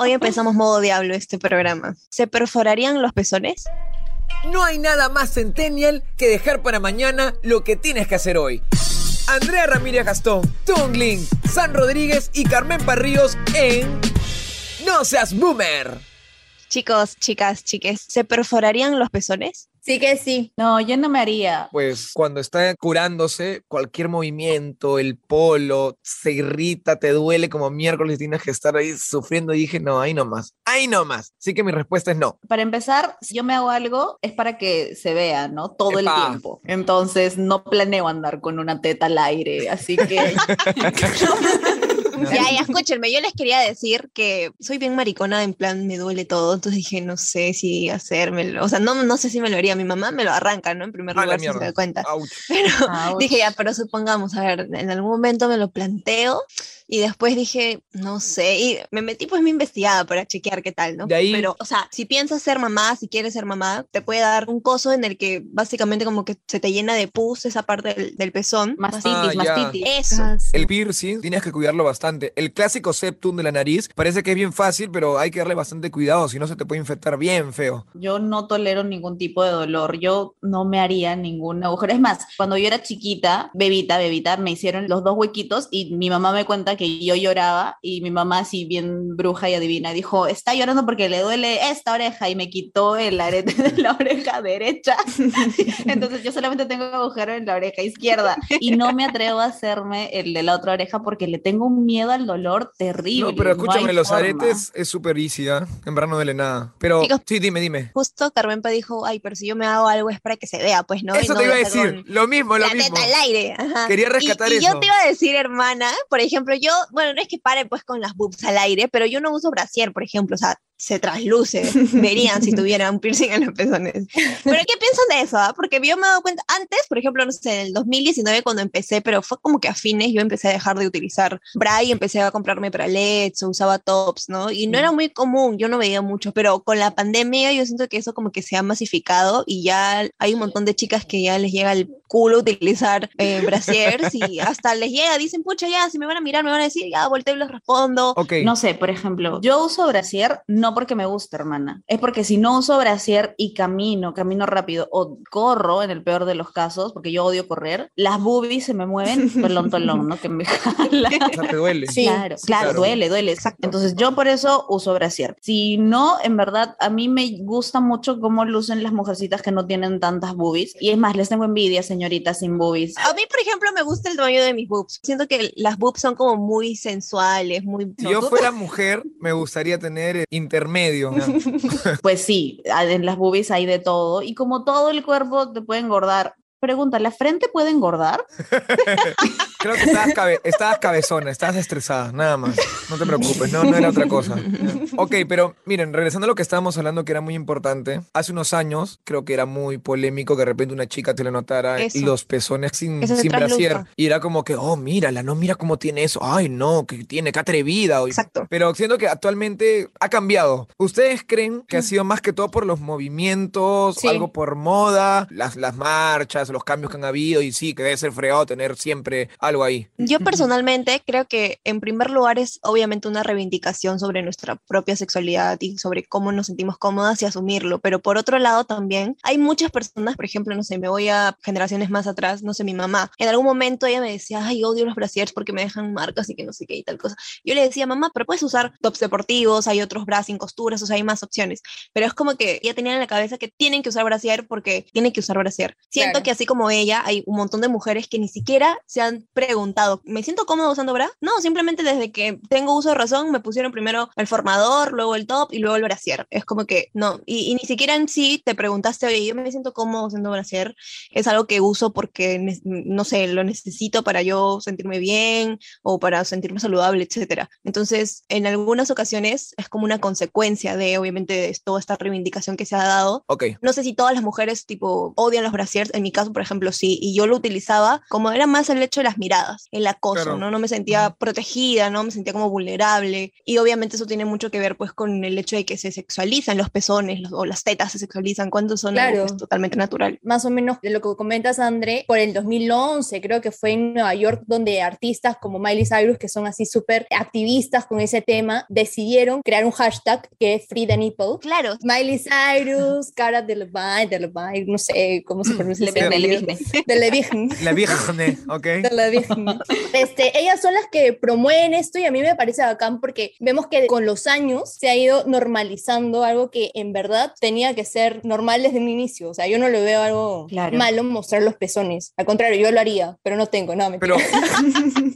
Hoy empezamos modo diablo este programa. ¿Se perforarían los pezones? No hay nada más centennial que dejar para mañana lo que tienes que hacer hoy. Andrea Ramírez Gastón, Tungling, San Rodríguez y Carmen Parríos en No seas boomer. Chicos, chicas, chiques, ¿se perforarían los pezones? Sí que sí. No, yo no me haría. Pues cuando está curándose, cualquier movimiento, el polo, se irrita, te duele como miércoles y tienes que estar ahí sufriendo. Y dije, no, ahí nomás, ahí nomás. Así que mi respuesta es no. Para empezar, si yo me hago algo, es para que se vea, ¿no? Todo el tiempo. Entonces, no planeo andar con una teta al aire, así que... Ya, ya, escúchenme, yo les quería decir que soy bien maricona, en plan me duele todo, entonces dije, no sé si hacérmelo, o sea, no, no sé si me lo haría, mi mamá me lo arranca, ¿no? En primer lugar, si se da cuenta. Ouch. Pero Ouch. dije, ya, pero supongamos, a ver, en algún momento me lo planteo y después dije, no sé, y me metí pues mi investigada para chequear qué tal, ¿no? De ahí- Pero, o sea, si piensas ser mamá, si quieres ser mamá, te puede dar un coso en el que básicamente como que se te llena de pus esa parte del, del pezón. Mastitis, Ah, ya. mastitis. Eso. El piercing tienes que cuidarlo bastante. El clásico septum de la nariz parece que es bien fácil, pero hay que darle bastante cuidado, si no se te puede infectar bien feo. Yo no tolero ningún tipo de dolor. Yo no me haría ningún agujero. Es más, cuando yo era chiquita, bebita, bebita, me hicieron los dos huequitos y mi mamá me cuenta que yo lloraba y mi mamá, así bien bruja y adivina, dijo, está llorando porque le duele esta oreja y me quitó el arete de la oreja derecha. Entonces yo solamente tengo agujero en la oreja izquierda y no me atrevo a hacerme el de la otra oreja porque le tengo un miedo al dolor terrible. No, pero escúchame, hay los forma. aretes es súper easy, ¿ah? En verdad no duele nada. Pero Chicos, sí, dime, dime. Justo Carmenpa dijo, ay, pero si yo me hago algo es para que se vea, pues, ¿no? Y Eso no te iba a decir, con lo mismo, lo la mismo. teta al aire. ajá. Quería Y- rescatar y, eso. yo te iba a decir, hermana, por ejemplo, yo, bueno, no es que pare pues con las boobs al aire, pero yo no uso brasier, por ejemplo, o sea, se trasluce, verían si tuviera un piercing en los pezones. Pero ¿qué piensan de eso? ah? Porque yo me he dado cuenta, antes, por ejemplo, no sé, en el 2019 cuando empecé, pero fue como que a fines yo empecé a dejar de utilizar bra y empecé a comprarme bralets o usaba tops, ¿no? Y no era muy común, yo no veía mucho, pero con la pandemia yo siento que eso como que se ha masificado y ya hay un montón de chicas que ya les llega el culo utilizar eh, brasiers y hasta les llega, dicen, pucha, ya, si me van a mirar, me van a decir, ya, volteo y les respondo. Ok. No sé, por ejemplo, yo uso brasier no porque me gusta, hermana. Es porque si no uso brasier y camino, camino rápido o corro, en el peor de los casos, porque yo odio correr, las boobies se me mueven tolón, tolón, ¿no? Que me jala. O sea, te duele. Sí. Claro, claro, claro. duele, duele, exacto. Entonces yo por eso uso brasier. Si no, en verdad, a mí me gusta mucho cómo lucen las mujercitas que no tienen tantas boobies. Y es más, les tengo envidia, señoritas sin boobies. A mí, por ejemplo, me gusta el tamaño de mis boobs. Siento que las boobs son como muy sensuales, muy... Si yo fuera mujer, me gustaría tener eh, intermedio. ¿no? Pues sí, en las boobies hay de todo. Y como todo el cuerpo te puede engordar. Pregunta, ¿la frente puede engordar? Creo que estabas, cabe- estabas cabezona, estabas estresada, nada más. No te preocupes, no, no era otra cosa. Ok, pero miren, regresando a lo que estábamos hablando, que era muy importante. Hace unos años, creo que era muy polémico que de repente una chica te le notara Eso. los pezones sin, Eso sin brasier. Y era como que, oh, mírala, no, mira cómo tiene eso. Ay, no, que tiene, qué atrevida. Exacto. Pero siento que actualmente ha cambiado. ¿Ustedes creen que ha sido más que todo por los movimientos, Sí. algo por moda, las, las marchas, los cambios que han habido? Y sí, que debe ser fregado tener siempre algo ahí. Yo personalmente creo que en primer lugar es obviamente una reivindicación sobre nuestra propia sexualidad y sobre cómo nos sentimos cómodas y asumirlo, pero por otro lado también hay muchas personas, por ejemplo, no sé, me voy a generaciones más atrás, no sé, mi mamá, en algún momento ella me decía, ay, odio los brasiers porque me dejan marcas y que no sé qué y tal cosa. Yo le decía, mamá, pero puedes usar tops deportivos, hay otros bras sin costuras, o sea, hay más opciones, pero es como que ella tenía en la cabeza que tienen que usar brasier porque tienen que usar brasier. Siento Claro. que así como ella, hay un montón de mujeres que ni siquiera se han preguntado, ¿me siento cómoda usando bra? No, simplemente desde que tengo uso de razón me pusieron primero el formador, luego el top y luego el brasier. Es como que no, y, y ni siquiera en sí te preguntaste, oye, yo me siento cómodo usando brasier, es algo que uso porque, no sé, lo necesito para yo sentirme bien o para sentirme saludable, etcétera. Entonces, en algunas ocasiones es como una consecuencia de, obviamente, de toda esta reivindicación que se ha dado Ok. no sé si todas las mujeres tipo odian los brasiers, en mi caso caso, por ejemplo, sí, y yo lo utilizaba como era más el hecho de las miradas, el acoso, Claro. ¿no? No me sentía protegida, ¿no? Me sentía como vulnerable. Y obviamente eso tiene mucho que ver pues con el hecho de que se sexualizan los pezones los- o las tetas se sexualizan cuando son algo, Claro. pues, totalmente natural. más o menos de lo que comentas, André, por el 2011, creo que fue en Nueva York, donde artistas como Miley Cyrus, que son así súper activistas con ese tema, decidieron crear un hashtag que es Free the Nipple. Claro. Miley Cyrus, Cara de Levine, de Levine, no sé cómo se pronuncia ese Levigne. Levigne. De Levigne. La virgen, ¿ok? de Levigne. Este, ellas son las que promueven esto y a mí me parece bacán porque vemos que con los años se ha ido normalizando algo que en verdad tenía que ser normal desde un inicio. O sea, yo no le veo algo Claro. malo mostrar los pezones. Al contrario, yo lo haría, pero no tengo, no, me Pero,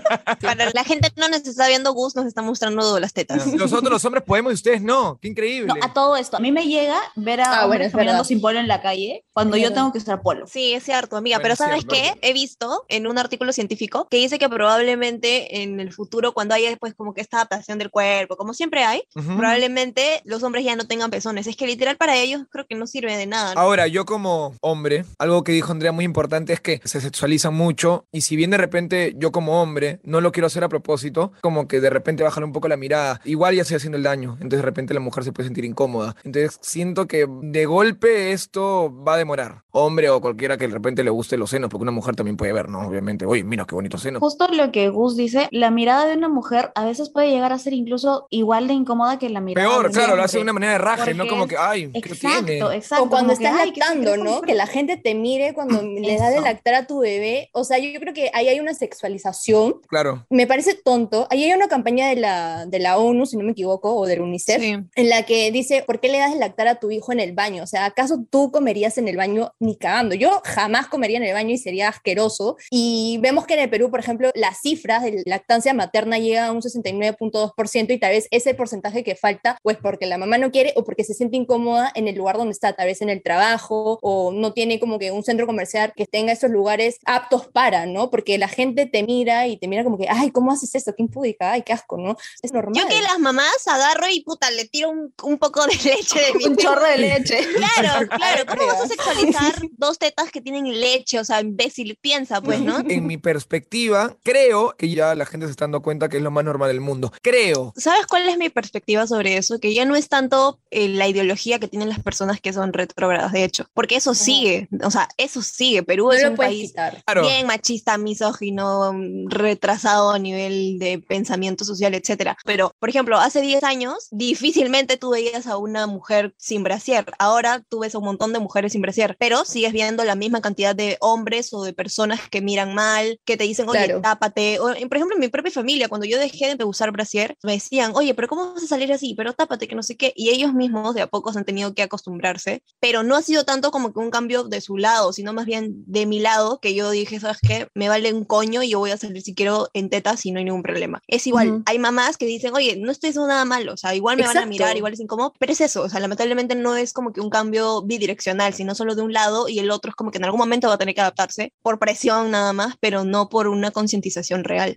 Para la gente no nos está viendo, Gus nos está mostrando las tetas. nosotros los hombres podemos y ustedes no. Qué increíble. No, a todo esto, a mí me llega ver a Ah, bueno, hombres verdad. sin polo en la calle cuando Es yo verdad. tengo que usar polo. Sí, es cierto, amiga, Bueno, pero es ¿sabes cierto. qué? He visto en un artículo científico que dice que probablemente en el futuro, cuando haya después como que esta adaptación del cuerpo, como siempre hay, Ujú. probablemente los hombres ya no tengan pezones. Es que literal para ellos creo que no sirve de nada. ¿no? Ahora, yo como hombre, algo que dijo Andrea muy importante es que se sexualizan mucho y si bien de repente yo como hombre no lo quiero hacer a propósito, como que de repente bajarle un poco la mirada, igual ya estoy haciendo el daño, entonces de repente la mujer se puede sentir incómoda. Entonces siento que de golpe esto va a demorar. Hombre o cualquiera que de repente le guste los senos, porque una mujer también puede ver, ¿no? Obviamente, oye, mira qué bonito seno. Justo lo que Gus dice, la mirada de una mujer a veces puede llegar a ser incluso igual de incómoda que la mirada de Peor, claro, lo hace de una manera de raje, no como que, ay, ¿qué Exacto, tiene? exacto. O cuando que, estás ay, ¿qué- qué lactando, ¿no? Que la gente te mire cuando le das de lactar a tu bebé. O sea, yo creo que ahí hay una sexualización. Claro. Me parece tonto. Ahí hay una campaña de la, de la ONU, si no me equivoco, o del UNICEF, Sí. en la que dice, ¿por qué le das de lactar a tu hijo en el baño? O sea, ¿acaso tú comerías en el baño ni cagando? Yo jamás comería en el baño y sería asqueroso. Y vemos que en el Perú, por ejemplo, las cifras de lactancia materna llegan a un 69.2% y tal vez ese porcentaje que falta, pues porque la mamá no quiere o porque se siente incómoda en el lugar donde está, tal vez en el trabajo o no tiene como que un centro comercial que tenga esos lugares aptos para, ¿no? Porque la gente te mira y te mira como que, ay, ¿cómo haces esto? Qué impúdica, ay, qué asco, ¿no? Es normal. Yo que las mamás agarro y puta, le tiro un, un poco de leche de mi Un chorro de leche. Claro, claro. ¿Cómo vas a sexualizar dos tetas que tienen leche? O sea, imbécil, piensa, pues, ¿no? En mi perspectiva, creo que ya la gente se está dando cuenta que es lo más normal del mundo. Creo. ¿Sabes cuál es mi perspectiva sobre eso? Que ya no es tanto eh, la ideología que tienen las personas que son retrógradas, de hecho, porque eso sigue, o sea, eso sigue. Perú no es lo un país quitar. Bien machista, misógino, mm, retrasado a nivel de pensamiento social, etcétera. Pero, por ejemplo, hace 10 años difícilmente tú veías a una mujer sin brasier. Ahora tú ves a un montón de mujeres sin brasier, pero sigues viendo la misma cantidad de hombres o de personas que miran mal, que te dicen, oye, Claro. tápate. O, por ejemplo, en mi propia familia, cuando yo dejé de usar brasier, me decían, oye, pero ¿cómo vas a salir así? Pero tápate, que no sé qué. Y ellos mismos de a pocos han tenido que acostumbrarse, pero no ha sido tanto como que un cambio de su lado, sino más bien de mi lado, que yo dije, ¿sabes qué? Me vale un coño y yo voy a salir si quiero en tetas y no hay ningún problema. Es igual, Ujú. hay mamás que dicen, oye, no estoy haciendo nada malo, o sea, igual me van a Exacto. mirar, igual es incómodo, pero es eso, o sea, lamentablemente no es como que un cambio bidireccional, sino solo de un lado y el otro es como que en algún momento va a tener que adaptarse por presión nada más, pero no por una concientización real.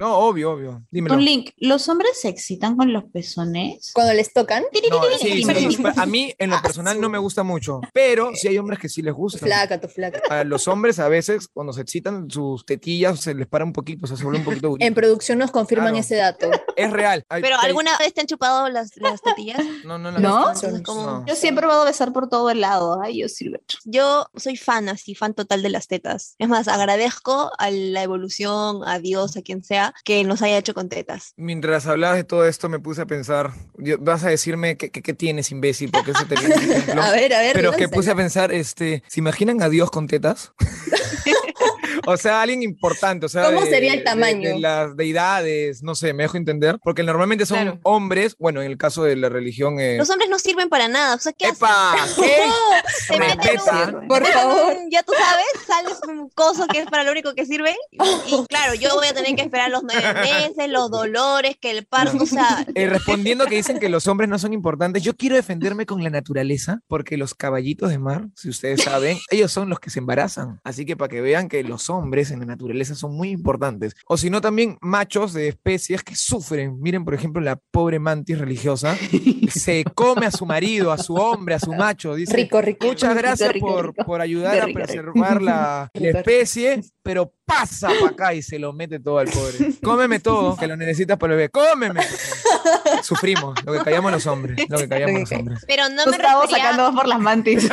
No, obvio, obvio. Dímelo. Un link, ¿los hombres se excitan con los pezones? Cuando les tocan, No, sí. A mí, en Ah, lo personal, no me gusta mucho. Pero sí hay hombres que sí les gusta. flaca, tu flaca. A los hombres, a veces, cuando se excitan, sus tetillas se les para un poquito, o sea, se vuelve un poquito En durito. producción nos confirman Claro. ese dato. Es real. Hay- Pero ¿alguna vez te han chupado las, las tetillas? No, no, no. ¿No? Como- No. Yo siempre he probado besar por todo el lado. Ay, yo sí lo he hecho. Yo soy fan, así, fan total de las tetas. Es más, agradezco a la evolución, a Dios, a quien sea, que nos haya hecho con tetas. Mientras hablabas de todo esto, me puse a pensar, vas a decirme qué qué- qué tienes, imbécil, porque eso te. A ver, a ver. Pero que puse a pensar, este, ¿se imaginan a Dios con tetas? O sea, alguien importante, o sea, ¿Cómo de- sería el de- tamaño? De, las deidades, no sé, me dejo entender, porque normalmente son Claro. hombres, bueno, en el caso de la religión... Eh, Los hombres no sirven para nada, o sea, ¿qué hacen? ¡Epa! ¿Qué? Se meten un- Por favor. un- ya tú sabes, sales un coso que es para lo único que sirve. Y, claro, yo voy a tener que esperar los nueve meses, los dolores, que el parto, o sea, Eh, respondiendo que dicen que los hombres no son importantes, yo quiero defenderme con la naturaleza, porque los caballitos de mar, si ustedes saben, ellos son los que se embarazan. Así que para que vean que los hombres en la naturaleza son muy importantes. O si no, también machos de especies que sufren. Miren, por ejemplo, la pobre mantis religiosa se come a su marido, a su hombre, a su macho. Dice, Rico, rico. Muchas gracias rico, por, por ayudar a preservar la, la especie, pero pasa para acá y se lo mete todo al pobre. Cómeme todo, que lo necesitas para el bebé. Cómeme. Sufrimos, lo que callamos los hombres, lo que callamos los hombres. Pero no me estabas refería... sacando por las mantis.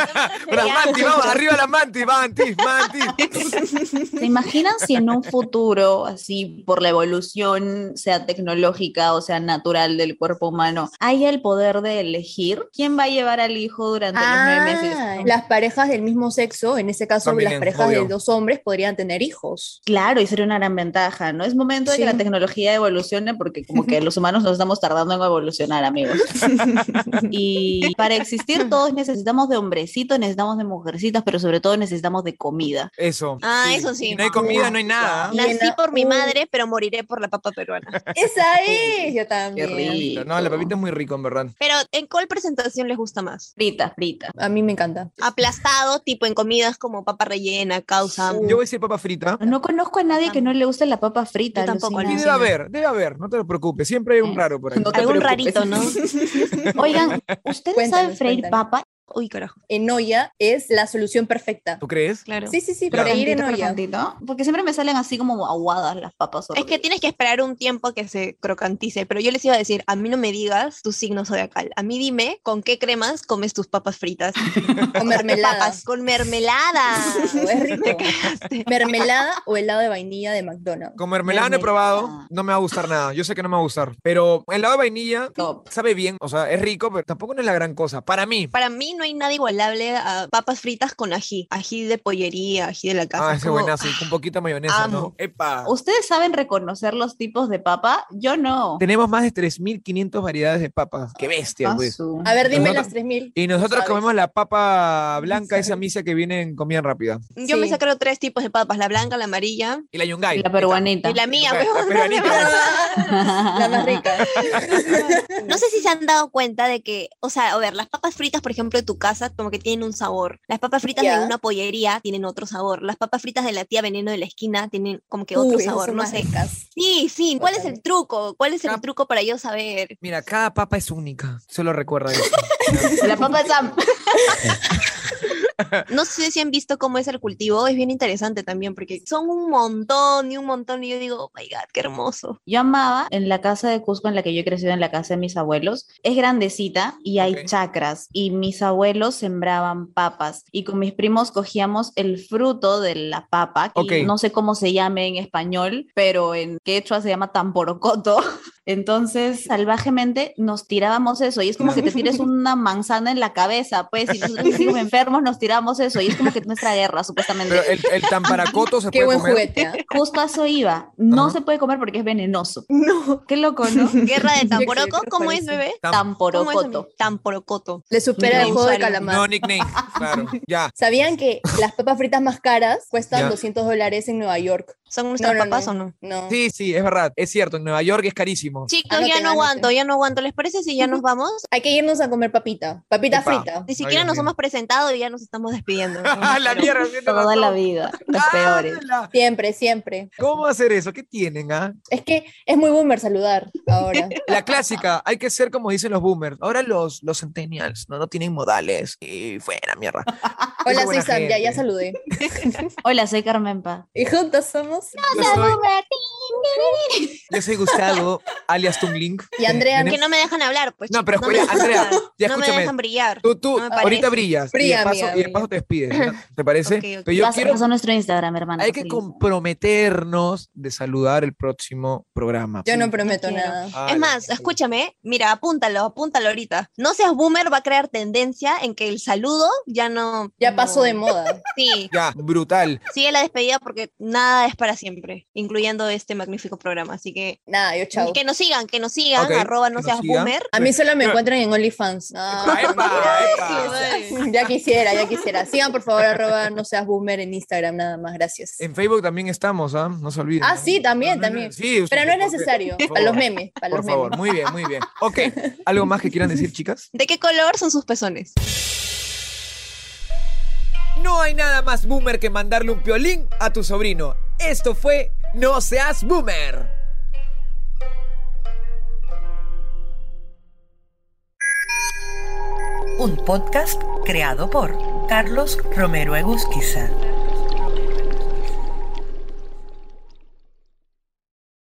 Pero las mantis, vamos, arriba las mantis, mantis, mantis. ¿Se imaginan si en un futuro, así por la evolución, sea tecnológica o sea natural del cuerpo humano, hay el poder de elegir quién va a llevar al hijo durante los nueve meses? Ah, las parejas del mismo sexo, en ese caso También, las parejas obvio. de dos hombres podrían tener hijos. Claro, y sería una gran ventaja, ¿no? Es momento de que Sí. la tecnología evolucione porque como que los humanos nos estamos tardando en evolucionar, amigos. Y para existir todos necesitamos de hombrecitos, necesitamos de mujercitas, pero sobre todo necesitamos de comida. Eso. Ah, eso sí. Si no hay comida, no hay nada. Nací por mi uh. madre, pero moriré por la papa peruana. Esa es, yo también. rico. No, la papita es muy rico, en verdad. Pero, ¿en cuál presentación les gusta más? Frita, frita. A mí me encanta. Aplastado, tipo en comidas como papa rellena, causa. Yo voy a decir papa frita. No conozco a nadie que no le guste la papa frita. Yo tampoco, alucina. Y debe haber, debe haber, no te lo preocupes. Siempre hay un Eh, raro por ahí. no Algún preocupes. rarito, ¿no? Oigan, ¿ustedes Cuéntanos, saben freír cuéntanos. papa? Uy, carajo. En olla es la solución perfecta. ¿Tú crees? Claro. Sí, sí, sí, Claro. freír en Crocantito, olla. Porque siempre me salen así como aguadas las papas. Es que tienes que esperar un tiempo que se crocantice, pero yo les iba a decir, a mí no me digas tu signo zodiacal, a mí dime con qué cremas comes tus papas fritas. Con mermelada. Papas con mermelada. Es rico. Mermelada o helado de vainilla de McDonald's. Con mermelada no he Mermelada. probado, no me va a gustar nada. Yo sé que no me va a gustar. Pero el helado de vainilla Top. sabe bien, o sea, es rico, pero tampoco no es la gran cosa. Para mí. Para mí no hay nada igualable a papas fritas con ají, ají de pollería, ají de la casa. Ah, es ese como- buenazo, y con poquita mayonesa, ¿no? amo. Epa. ¿Ustedes saben reconocer los tipos de papa? Yo no. Tenemos más de 3.500 variedades de papas. Qué bestia, pues. su- A ver, dime Nosotros- las 3000. Y nosotros ¿sabes? comemos la papa blanca, esa misa que viene en comida rápida. Yo me sacaron tres tipos de papas, la blanca, la amarilla Y la yungay. La peruanita. y la mía. La peruanita. La más rica. No sé si se han dado cuenta de que, o sea, a ver, las papas fritas, por ejemplo, tu casa, como que tienen un sabor. Las papas fritas de una pollería tienen otro sabor. Las papas fritas de la tía Veneno de la esquina tienen como que otro Uy, sabor, no sé. ricas. Sí, sí, ¿cuál es el truco? ¿Cuál es el truco para yo saber? Mira, cada papa es única. Solo recuerda eso. La papa de Sam. No sé si han visto cómo es el cultivo, es bien interesante también, porque son un montón y un montón, y yo digo, oh my god, qué hermoso. Yo amaba en la casa de Cusco en la que yo he crecido, en la casa de mis abuelos. Es grandecita y hay Ok. chacras y mis abuelos sembraban papas y con mis primos cogíamos el fruto de la papa, que Ok. no sé cómo se llame en español, pero en quechua se llama tamporocoto. Entonces, salvajemente nos tirábamos eso y es como que te tires una manzana en la cabeza, pues, y nosotros enfermos nos tiramos eso y es como que nuestra guerra, supuestamente. Pero el, el tamparacoto se Qué puede buen comer. juguete. ¿ah? Justo a eso iba. No se puede comer porque es venenoso. No. Qué loco, ¿no? Guerra de Tamporoco, ¿cómo es, bebé? Tam- ¿Cómo es, Tamporocoto. Tamporocoto. Le supera el juego de calamar. No, nickname. Claro. Ya. ¿Sabían que las papas fritas más caras cuestan Ya. 200 dólares en Nueva York? ¿Son nuestras No, no, papas no. o no? No. Sí, sí, es verdad. Es cierto. En Nueva York es carísimo. Chicos, Anoten, ya no aguanto, ya no aguanto. ¿Les parece si ya nos vamos? Hay que irnos a comer papita. Papita Epa. frita. Ni siquiera nos hemos presentado y ya nos estamos despidiendo. Ah, la mierda. Toda la vida, los peores. ¡Hala! Siempre, siempre. ¿Cómo hacer eso? ¿Qué tienen, ah? Es que es muy boomer saludar ahora. La clásica, hay que ser como dicen los boomers. Ahora los, los centennials no, no tienen modales. Y fuera, mierda. Hola, soy Sam, ya, ya saludé. Hola, soy Carmen Pa. Y juntos somos. Yo soy, yo soy Gustavo, alias Tungling. Y Andrea, Que no me dejan hablar, pues. No, pero escucha, dejan Andrea, ya no me dejan brillar. Tú, tú, No ahorita brillas. y, de paso, amiga, y de paso te despides. ¿no? ¿Te parece? Ok, ok. Pero yo Pasa, quiero, pasa nuestro Instagram, hermana. hay que comprometernos de saludar el próximo programa. yo no prometo nada. Ah, Es más, escúchame, mira, apúntalo, apúntalo ahorita. No seas boomer, va a crear tendencia en que el saludo ya no. Ya no- pasó de moda. Sí, Ya, brutal. sigue la despedida porque nada es para siempre, incluyendo este magnífico programa. Así que Nada, yo chao. que nos sigan, que nos sigan, arroba no seas sigan. boomer. A mí solo me encuentran en OnlyFans. No, ya quisiera, ya quisiera. Sigan, por favor, arroba no seas boomer en Instagram, nada más. Gracias. En Facebook también estamos, ¿ah? No se olviden. Ah, sí, también, también. Sí, Pero no es necesario. Para los memes. Para Por los favor, memes. muy bien, muy bien. Ok, ¿algo más que quieran decir, chicas? ¿De qué color son sus pezones? No hay nada más boomer que mandarle un piolín a tu sobrino. Esto fue No seas boomer. Un podcast creado por Carlos Romero Egusquiza.